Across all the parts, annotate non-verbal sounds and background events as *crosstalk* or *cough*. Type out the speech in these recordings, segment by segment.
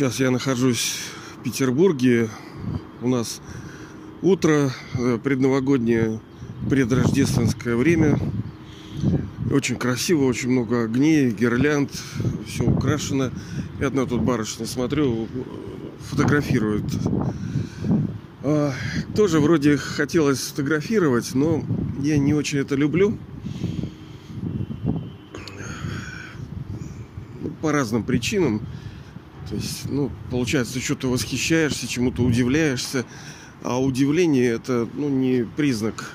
Сейчас я нахожусь в Петербурге. У нас утро, э, предновогоднее, предрождественское время. Очень красиво, очень много огней, гирлянд, все украшено. И одна тут барышня, смотрю, фотографирует. А, тоже вроде хотелось сфотографировать, но я не очень это люблю. Ну, по разным причинам. То есть, ну, получается, что-то восхищаешься, чему-то удивляешься. А удивление это, ну, не признак.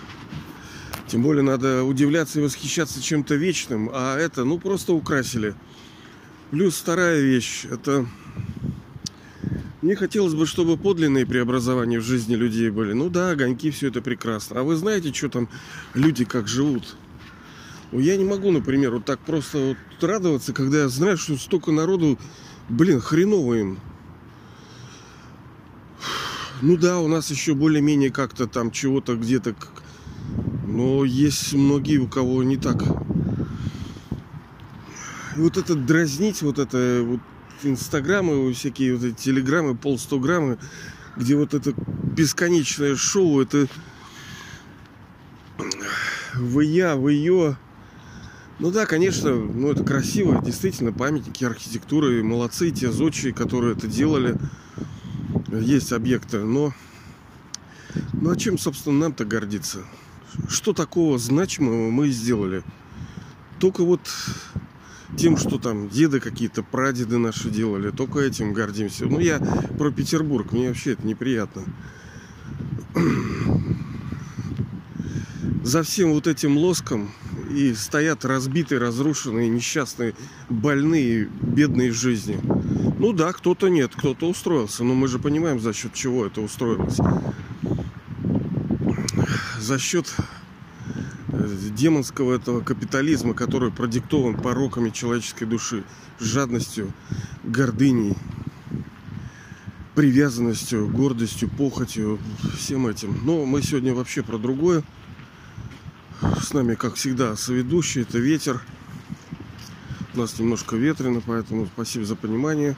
Тем более надо удивляться и восхищаться чем-то вечным. А это, ну, просто украсили. Плюс вторая вещь. Это мне хотелось бы, чтобы подлинные преобразования в жизни людей были. Ну да, огоньки, все это прекрасно. А вы знаете, что там люди как живут? Ну, я не могу, например, вот так просто вот радоваться, когда я знаю, что столько народу блин, хреново им. Ну да, у нас еще более-менее как-то там чего-то где-то... Но есть многие, у кого не так. И вот это дразнить, вот это вот инстаграмы, всякие вот эти телеграммы, полстограммы, где вот это бесконечное шоу, это вы я, вы ее, ну да, конечно, ну это красиво, действительно, памятники архитектуры, молодцы те зодчие, которые это делали. Есть объекты, но... Ну а чем, собственно, нам-то гордиться? Что такого значимого мы сделали? Только вот тем, что там деды какие-то, прадеды наши делали, только этим гордимся. Ну, я про Петербург, мне вообще это неприятно. За всем вот этим лоском и стоят разбитые, разрушенные, несчастные, больные, бедные жизни. Ну да, кто-то нет, кто-то устроился, но мы же понимаем, за счет чего это устроилось. За счет э, демонского этого капитализма, который продиктован пороками человеческой души, жадностью, гордыней, привязанностью, гордостью, похотью, всем этим. Но мы сегодня вообще про другое. С нами, как всегда, соведущий, это ветер. У нас немножко ветрено, поэтому спасибо за понимание.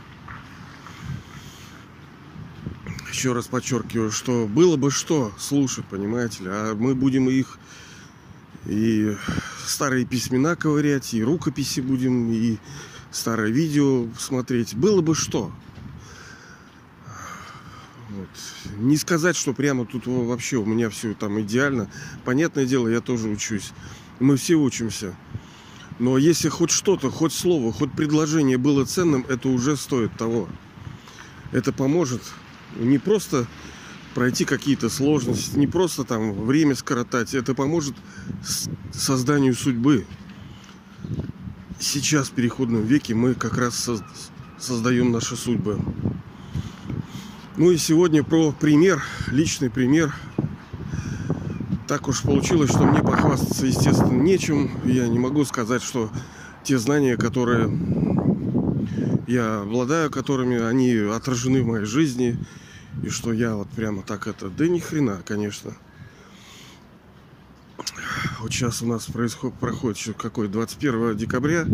Еще раз подчеркиваю, что было бы что слушать, понимаете ли, а мы будем их и старые письмена ковырять, и рукописи будем, и старое видео смотреть. Было бы что. Вот. Не сказать, что прямо тут вообще у меня все там идеально. Понятное дело, я тоже учусь. Мы все учимся. Но если хоть что-то, хоть слово, хоть предложение было ценным, это уже стоит того. Это поможет не просто пройти какие-то сложности, не просто там время скоротать. Это поможет созданию судьбы. Сейчас, в переходном веке, мы как раз создаем наши судьбы. Ну и сегодня про пример, личный пример. Так уж получилось, что мне похвастаться, естественно, нечем. Я не могу сказать, что те знания, которые я обладаю, которыми они отражены в моей жизни, и что я вот прямо так это... Да ни хрена, конечно. Вот сейчас у нас происходит, проходит еще какой 21 декабря,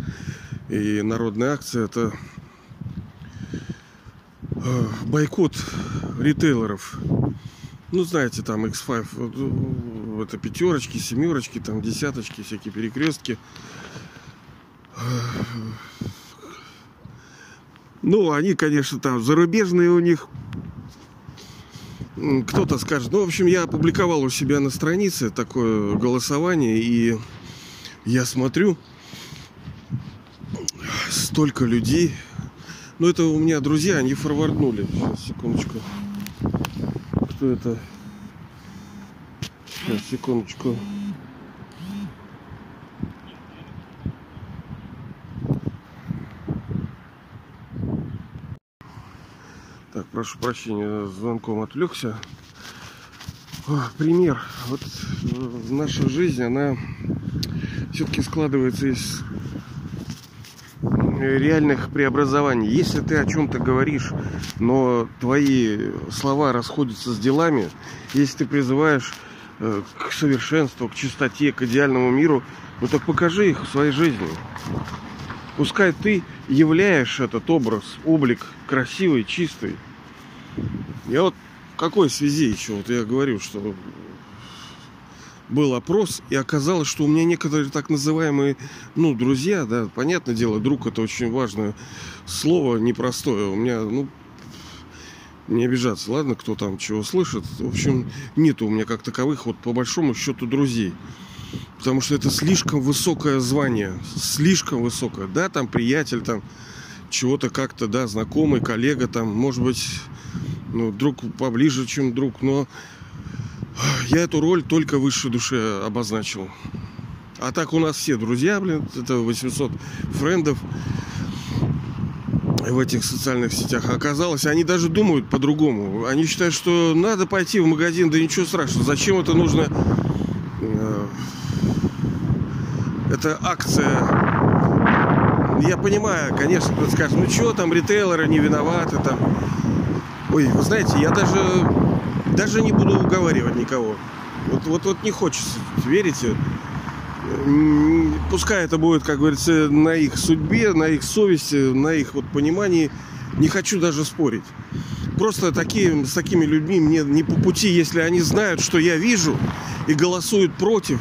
и народная акция это бойкот ритейлеров. Ну, знаете, там X5, это пятерочки, семерочки, там десяточки, всякие перекрестки. Ну, они, конечно, там зарубежные у них. Кто-то скажет. Ну, в общем, я опубликовал у себя на странице такое голосование, и я смотрю, столько людей ну, это у меня друзья, они форварднули. Сейчас, секундочку. Кто это? Сейчас, секундочку. Так, прошу прощения, звонком отвлекся. Пример. Вот э, наша жизнь, она все-таки складывается из реальных преобразований. Если ты о чем-то говоришь, но твои слова расходятся с делами, если ты призываешь э, к совершенству, к чистоте, к идеальному миру, ну так покажи их в своей жизни. Пускай ты являешь этот образ, облик красивый, чистый. Я вот в какой связи еще, вот я говорю, что был опрос, и оказалось, что у меня некоторые так называемые, ну, друзья, да, понятное дело, друг это очень важное слово, непростое. У меня, ну, не обижаться, ладно, кто там чего слышит. В общем, нету у меня как таковых, вот по большому счету, друзей. Потому что это слишком высокое звание. Слишком высокое. Да, там приятель, там чего-то как-то, да, знакомый, коллега, там, может быть, ну, друг поближе, чем друг, но я эту роль только высшей душе обозначил. А так у нас все друзья, блин, это 800 френдов в этих социальных сетях. Оказалось, они даже думают по-другому. Они считают, что надо пойти в магазин, да ничего страшного. Зачем это нужно? Э, это акция. Я понимаю, конечно, скажет, ну что там, ритейлеры не виноваты там. Ой, вы знаете, я даже даже не буду уговаривать никого. Вот, вот, вот не хочется, верите? Пускай это будет, как говорится, на их судьбе, на их совести, на их вот понимании. Не хочу даже спорить. Просто такие, с такими людьми мне не по пути, если они знают, что я вижу и голосуют против,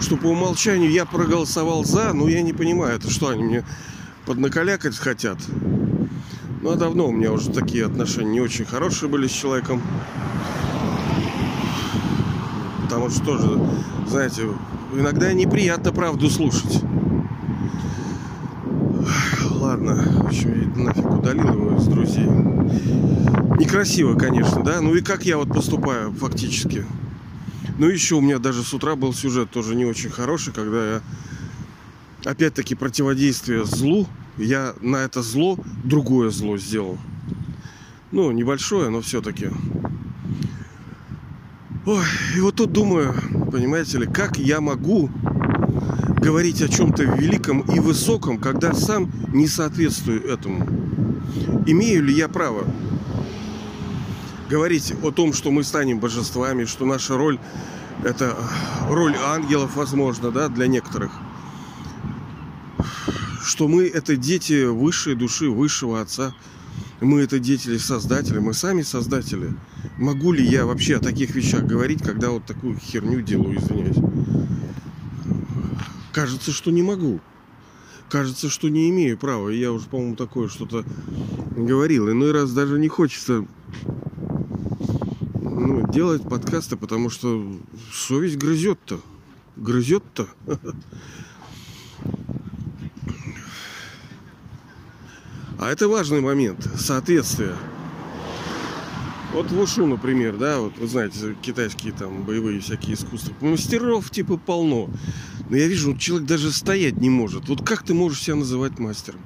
что по умолчанию я проголосовал за, но я не понимаю, это что они мне поднакалякать хотят. Ну, а давно у меня уже такие отношения не очень хорошие были с человеком. Потому что тоже, знаете, иногда неприятно правду слушать. Ладно, еще и нафиг удалил его из друзей. Некрасиво, конечно, да? Ну и как я вот поступаю фактически. Ну еще у меня даже с утра был сюжет тоже не очень хороший, когда я опять-таки противодействие злу, я на это зло другое зло сделал. Ну, небольшое, но все-таки. Ой, и вот тут думаю, понимаете ли, как я могу говорить о чем-то великом и высоком, когда сам не соответствую этому? Имею ли я право говорить о том, что мы станем божествами, что наша роль это роль ангелов, возможно, да, для некоторых. Что мы это дети высшей души, высшего Отца. Мы это дети Создателя, мы сами Создатели. Могу ли я вообще о таких вещах говорить, когда вот такую херню делаю, извиняюсь? Кажется, что не могу. Кажется, что не имею права. Я уже, по-моему, такое что-то говорил. Иной раз даже не хочется ну, делать подкасты, потому что совесть грызет-то. Грызет-то. *laughs* А это важный момент. Соответствие. Вот в Ушу, например, да, вот вы знаете, китайские там боевые всякие искусства. Мастеров типа полно. Но я вижу, человек даже стоять не может. Вот как ты можешь себя называть мастером?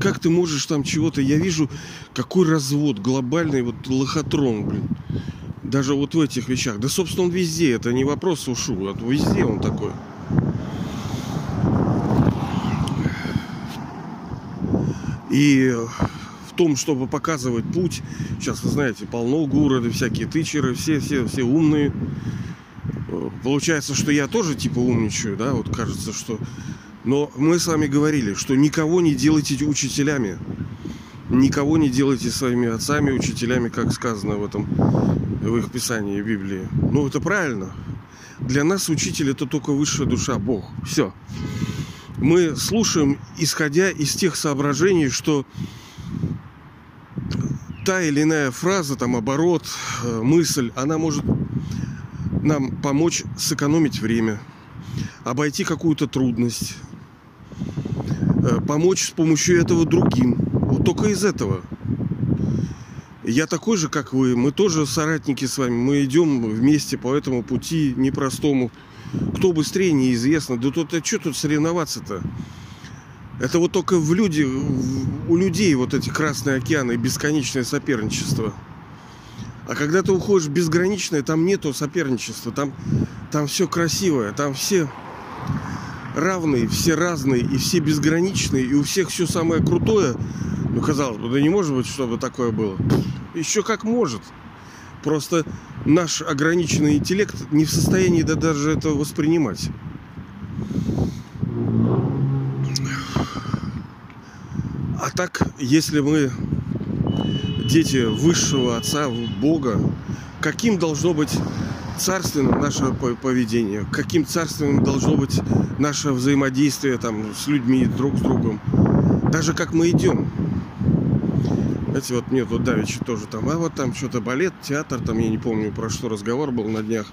Как ты можешь там чего-то... Я вижу, какой развод глобальный, вот лохотрон, блин. Даже вот в этих вещах. Да, собственно, он везде. Это не вопрос ушу. Вот везде он такой. И том, чтобы показывать путь. Сейчас, вы знаете, полно города, всякие тычеры, все, все, все умные. Получается, что я тоже типа умничаю, да, вот кажется, что... Но мы с вами говорили, что никого не делайте учителями. Никого не делайте своими отцами, учителями, как сказано в этом, в их писании в Библии. Ну, это правильно. Для нас учитель это только высшая душа, Бог. Все. Мы слушаем, исходя из тех соображений, что та или иная фраза, там оборот, э, мысль, она может нам помочь сэкономить время, обойти какую-то трудность, э, помочь с помощью этого другим. Вот только из этого. Я такой же, как вы. Мы тоже соратники с вами. Мы идем вместе по этому пути непростому. Кто быстрее, неизвестно. Да тут а что тут соревноваться-то? Это вот только в люди, у людей вот эти красные океаны и бесконечное соперничество. А когда ты уходишь в безграничное, там нету соперничества, там, там все красивое, там все равные, все разные и все безграничные, и у всех все самое крутое. Ну, казалось бы, да не может быть, чтобы такое было. Еще как может. Просто наш ограниченный интеллект не в состоянии да, даже это воспринимать. А так, если мы дети высшего Отца, Бога, каким должно быть царственным наше поведение, каким царственным должно быть наше взаимодействие там, с людьми, друг с другом. Даже как мы идем. Знаете, вот мне тут давеча тоже там, а вот там что-то балет, театр, там я не помню, про что разговор был на днях.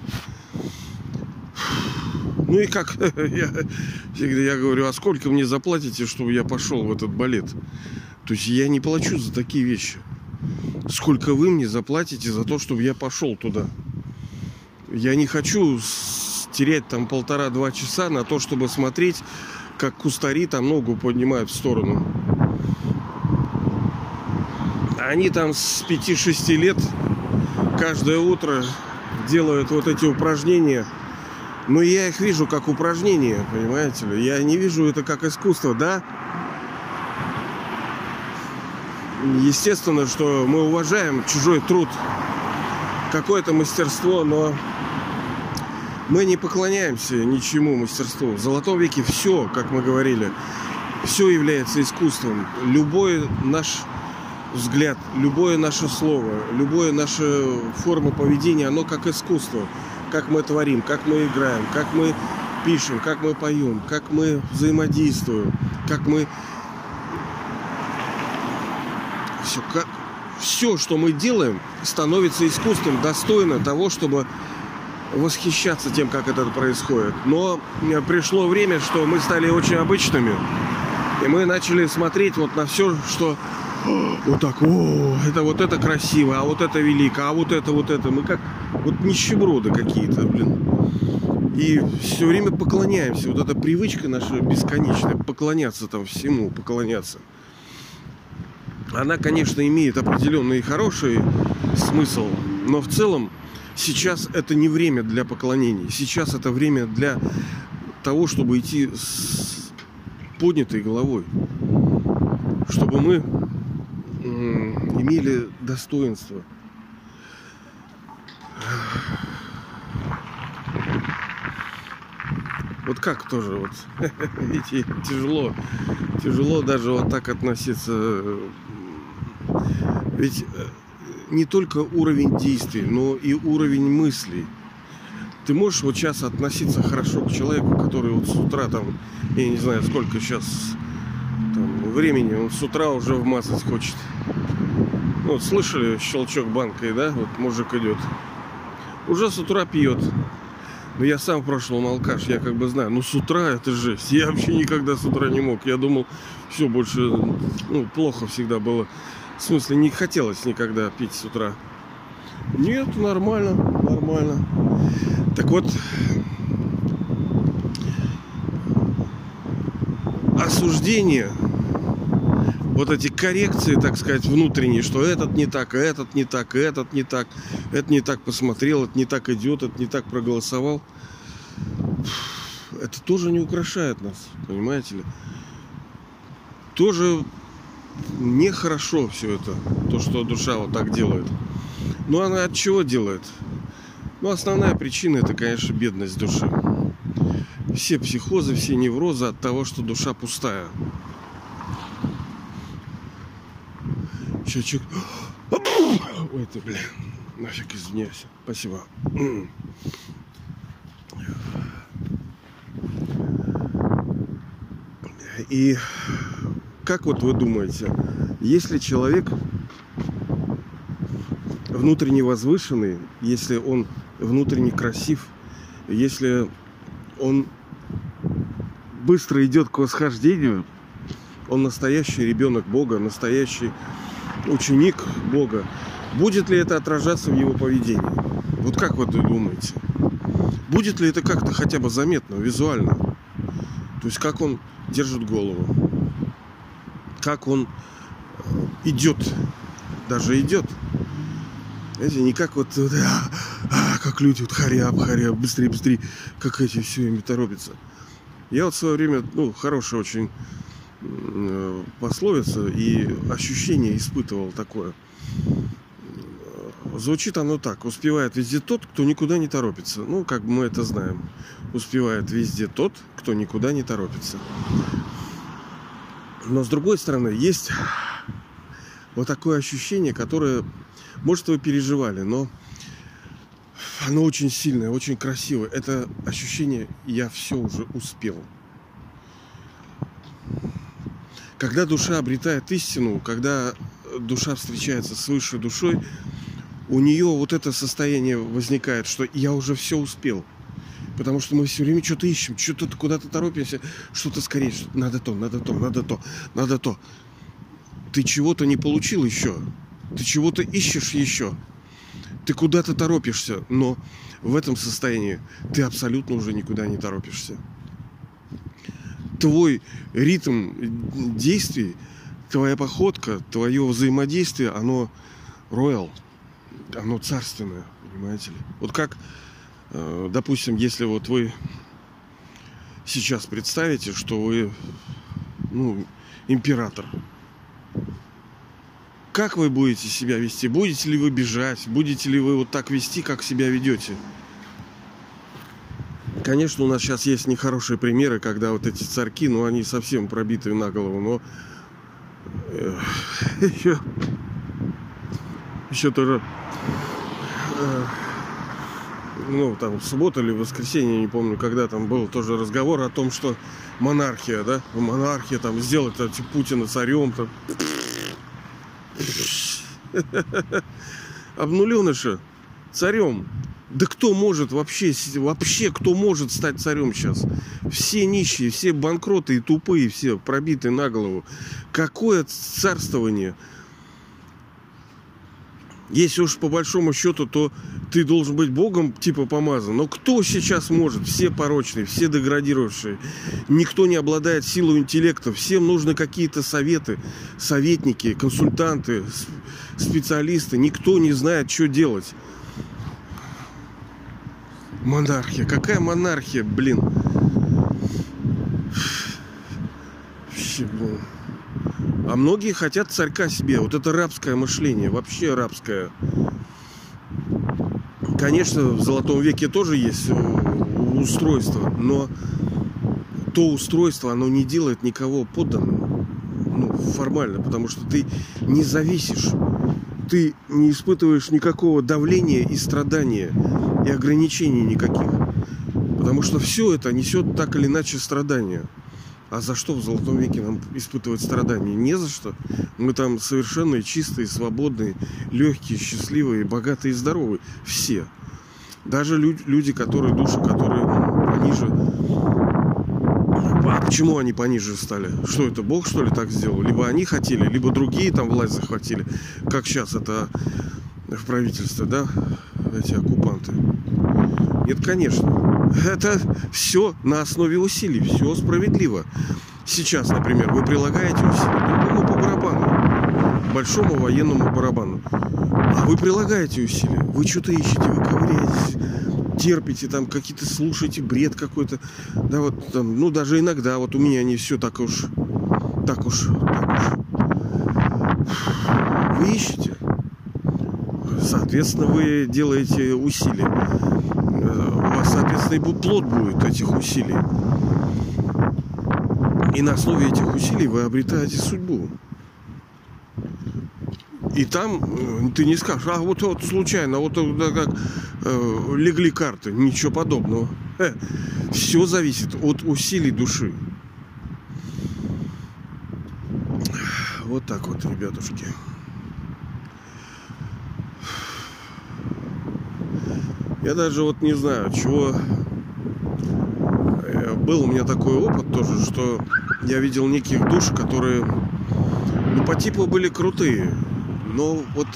Ну и как? *laughs* Я, я говорю, а сколько мне заплатите, чтобы я пошел в этот балет? То есть я не плачу за такие вещи. Сколько вы мне заплатите за то, чтобы я пошел туда? Я не хочу терять там полтора-два часа на то, чтобы смотреть, как кустари там ногу поднимают в сторону. Они там с 5-6 лет каждое утро делают вот эти упражнения. Но я их вижу как упражнения, понимаете ли. Я не вижу это как искусство, да? Естественно, что мы уважаем чужой труд, какое-то мастерство, но мы не поклоняемся ничему мастерству. В Золотом веке все, как мы говорили, все является искусством. Любой наш взгляд, любое наше слово, любое наше форма поведения, оно как искусство. Как мы творим, как мы играем, как мы пишем, как мы поем, как мы взаимодействуем, как мы... Все, как... все, что мы делаем, становится искусством, достойно того, чтобы восхищаться тем, как это происходит. Но э, пришло время, что мы стали очень обычными. И мы начали смотреть вот на все, что *gasps* вот так, о, это вот это красиво, а вот это велико, а вот это, вот это. Мы как вот нищеброды какие-то, блин. И все время поклоняемся. Вот эта привычка наша бесконечная, поклоняться там всему, поклоняться. Она, конечно, имеет определенный хороший смысл, но в целом Сейчас это не время для поклонений. Сейчас это время для того, чтобы идти с поднятой головой. Чтобы мы имели достоинство. Вот как тоже вот, *laughs* видите, тяжело, тяжело даже вот так относиться. Ведь э, не только уровень действий, но и уровень мыслей. Ты можешь вот сейчас относиться хорошо к человеку, который вот с утра там, я не знаю, сколько сейчас там, времени, он с утра уже вмазать хочет. Ну, вот слышали щелчок банкой, да? Вот мужик идет. Уже с утра пьет. Но я сам в прошлом алкаш, я как бы знаю. Ну, с утра это жесть. Я вообще никогда с утра не мог. Я думал, все, больше, ну, плохо всегда было. В смысле, не хотелось никогда пить с утра. Нет, нормально, нормально. Так вот, осуждение, вот эти коррекции, так сказать, внутренние, что этот не так, этот не так, этот не так, это не так посмотрел, это не так идет, это не так проголосовал. Это тоже не украшает нас, понимаете ли. Тоже нехорошо все это, то, что душа вот так делает. Но она от чего делает? Ну, основная причина это, конечно, бедность души. Все психозы, все неврозы от того, что душа пустая. Щечек. Ой, ты, блин. Нафиг извиняюсь. Спасибо. И как вот вы думаете, если человек внутренне возвышенный, если он внутренне красив, если он быстро идет к восхождению, он настоящий ребенок Бога, настоящий ученик Бога, будет ли это отражаться в его поведении? Вот как вы думаете? Будет ли это как-то хотя бы заметно, визуально? То есть как он держит голову, как он э, идет, даже идет. Знаете, не как вот, а, а, как люди, вот харяб, харяб, быстрее, быстрее, как эти все ими торопятся. Я вот в свое время, ну, хорошая очень пословица и ощущение испытывал такое. Звучит оно так. Успевает везде тот, кто никуда не торопится. Ну, как мы это знаем. Успевает везде тот, кто никуда не торопится. Но с другой стороны, есть вот такое ощущение, которое, может, вы переживали, но оно очень сильное, очень красивое. Это ощущение «я все уже успел». Когда душа обретает истину, когда душа встречается с высшей душой, у нее вот это состояние возникает, что я уже все успел. Потому что мы все время что-то ищем, что-то куда-то торопимся, что-то скорее, что надо то, надо то, надо то, надо то. Ты чего-то не получил еще, ты чего-то ищешь еще, ты куда-то торопишься, но в этом состоянии ты абсолютно уже никуда не торопишься твой ритм действий, твоя походка, твое взаимодействие, оно роял, оно царственное, понимаете ли. Вот как, э, допустим, если вот вы сейчас представите, что вы, ну, император, как вы будете себя вести? Будете ли вы бежать? Будете ли вы вот так вести, как себя ведете? Конечно, у нас сейчас есть нехорошие примеры, когда вот эти царьки, ну, они совсем пробиты на голову, но э, *laughs* еще, еще тоже, э, ну, там, в субботу или в воскресенье, не помню, когда там был тоже разговор о том, что монархия, да, монархия, там, сделать эти Путина царем, там, *laughs* обнуленыша царем. Да кто может вообще, вообще кто может стать царем сейчас? Все нищие, все банкроты и тупые, все пробитые на голову. Какое царствование? Если уж по большому счету, то ты должен быть Богом типа помазан. Но кто сейчас может? Все порочные, все деградировавшие. Никто не обладает силой интеллекта. Всем нужны какие-то советы, советники, консультанты, специалисты. Никто не знает, что делать. Монархия. Какая монархия, блин? Блин. А многие хотят царька себе. Вот это рабское мышление. Вообще рабское. Конечно, в Золотом веке тоже есть устройство, но то устройство, оно не делает никого подданным. Ну, формально, потому что ты не зависишь. Ты не испытываешь никакого давления и страдания и ограничений никаких. Потому что все это несет так или иначе страдания. А за что в Золотом веке нам испытывать страдания? Не за что. Мы там совершенно чистые, свободные, легкие, счастливые, богатые и здоровые. Все. Даже люди, которые, души, которые пониже. А почему они пониже стали? Что это, Бог, что ли, так сделал? Либо они хотели, либо другие там власть захватили. Как сейчас это в правительстве, да, эти оккупанты. Нет, конечно. Это все на основе усилий, все справедливо. Сейчас, например, вы прилагаете усилия другому по барабану, большому военному барабану. А вы прилагаете усилия, вы что-то ищете, вы ковыряетесь, терпите, там какие-то слушаете бред какой-то. Да, вот там, ну даже иногда, вот у меня не все так уж, так уж, так уж. Вы ищете, соответственно, вы делаете усилия. Э, у вас, соответственно, и плод будет этих усилий. И на основе этих усилий вы обретаете судьбу. И там э, ты не скажешь, а вот, вот случайно, вот как э, легли карты, ничего подобного. Э, все зависит от усилий души. Вот так вот, ребятушки. Я даже вот не знаю, чего... Э, был у меня такой опыт тоже, что я видел неких душ, которые ну, по типу были крутые, но вот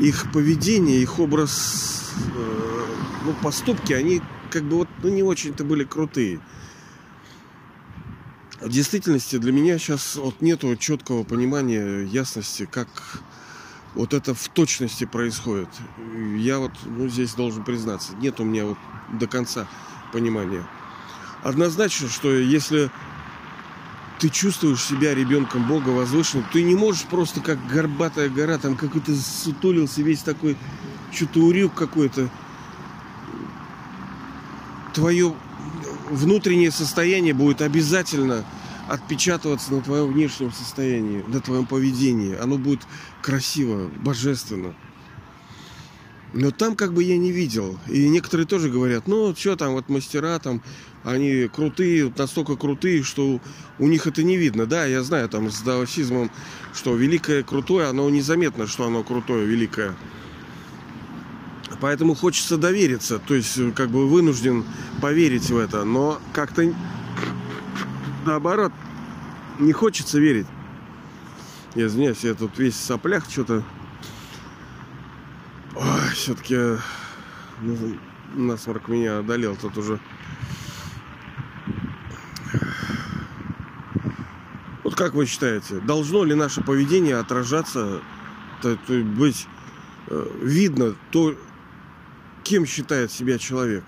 их поведение, их образ, э, ну, поступки, они как бы вот ну, не очень-то были крутые. В действительности для меня сейчас вот нету четкого понимания, ясности, как вот это в точности происходит. Я вот ну, здесь должен признаться, нет у меня вот до конца понимания. Однозначно, что если ты чувствуешь себя ребенком Бога возвышенным, ты не можешь просто как горбатая гора, там какой-то сутулился весь такой, что-то урюк какой-то. Твое внутреннее состояние будет обязательно отпечатываться на твоем внешнем состоянии, на твоем поведении. Оно будет красиво, божественно. Но там как бы я не видел. И некоторые тоже говорят, ну, что там, вот мастера там, они крутые, настолько крутые, что у них это не видно. Да, я знаю там с даосизмом, что великое крутое, оно незаметно, что оно крутое, великое. Поэтому хочется довериться, то есть как бы вынужден поверить в это, но как-то наоборот не хочется верить. Я извиняюсь, я тут весь в соплях что-то все-таки ну, насморк меня одолел тут уже. Вот как вы считаете, должно ли наше поведение отражаться, то, то быть э, видно то, кем считает себя человек?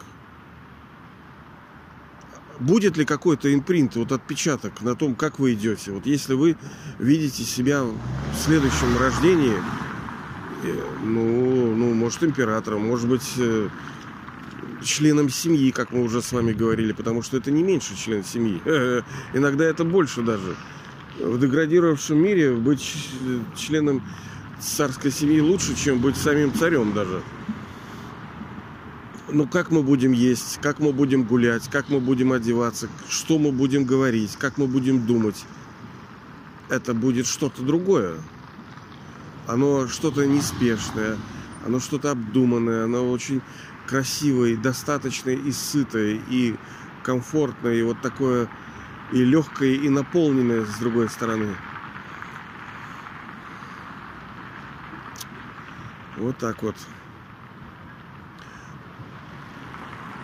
Будет ли какой-то импринт, вот отпечаток на том, как вы идете? Вот если вы видите себя в следующем рождении ну, ну, может, императором, может быть, э, членом семьи, как мы уже с вами говорили, потому что это не меньше член семьи. *laughs* Иногда это больше даже. В деградировавшем мире быть членом царской семьи лучше, чем быть самим царем даже. Ну, как мы будем есть, как мы будем гулять, как мы будем одеваться, что мы будем говорить, как мы будем думать. Это будет что-то другое оно что-то неспешное, оно что-то обдуманное, оно очень красивое, достаточное и сытое, и комфортное, и вот такое и легкое, и наполненное с другой стороны. Вот так вот.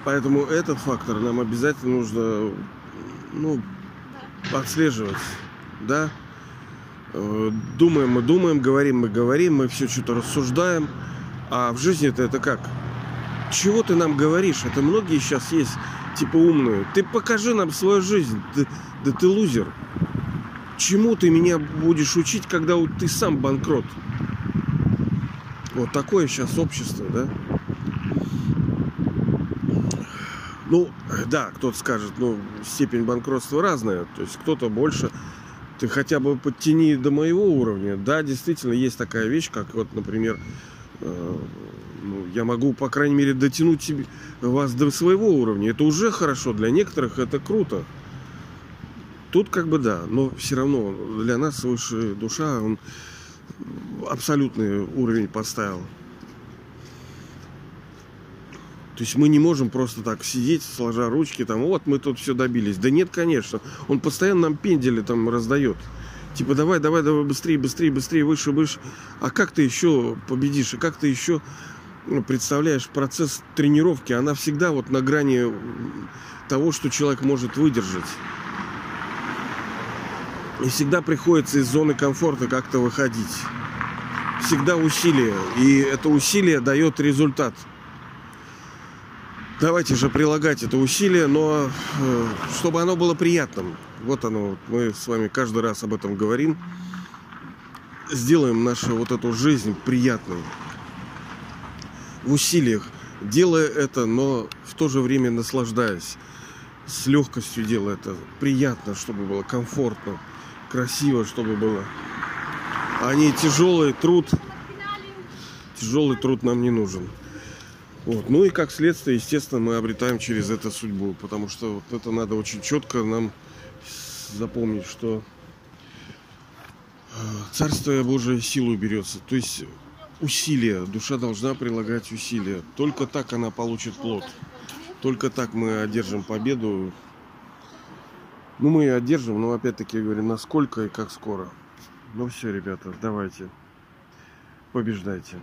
Поэтому этот фактор нам обязательно нужно ну, отслеживать. Да? Э, думаем мы думаем, говорим мы говорим, мы все что-то рассуждаем. А в жизни это это как? Чего ты нам говоришь? Это многие сейчас есть, типа умные. Ты покажи нам свою жизнь. Ты, да ты лузер. Чему ты меня будешь учить, когда ты сам банкрот? Вот такое сейчас общество, да? Ну, да, кто-то скажет, ну, степень банкротства разная. То есть кто-то больше, ты хотя бы подтяни до моего уровня. Да, действительно, есть такая вещь, как вот, например, э, ну, я могу, по крайней мере, дотянуть себе, вас до своего уровня. Это уже хорошо, для некоторых это круто. Тут как бы да, но все равно для нас высшая душа, он абсолютный уровень поставил. То есть мы не можем просто так сидеть, сложа ручки, там, вот мы тут все добились. Да нет, конечно. Он постоянно нам пендели там раздает. Типа, давай, давай, давай, быстрее, быстрее, быстрее, выше, выше. А как ты еще победишь? И как ты еще ну, представляешь процесс тренировки? Она всегда вот на грани того, что человек может выдержать. И всегда приходится из зоны комфорта как-то выходить. Всегда усилие. И это усилие дает результат. Давайте же прилагать это усилие, но э, чтобы оно было приятным. Вот оно, мы с вами каждый раз об этом говорим. Сделаем нашу вот эту жизнь приятной. В усилиях, делая это, но в то же время наслаждаясь. С легкостью делая это. Приятно, чтобы было комфортно, красиво, чтобы было. А не тяжелый труд. Тяжелый труд нам не нужен. Вот. Ну и как следствие, естественно, мы обретаем через это судьбу, потому что вот это надо очень четко нам запомнить, что э, Царствие Божие силу берется. То есть усилия, душа должна прилагать усилия. Только так она получит плод. Только так мы одержим победу. Ну, мы и одержим, но опять-таки я говорю, насколько и как скоро. Ну все, ребята, давайте. Побеждайте.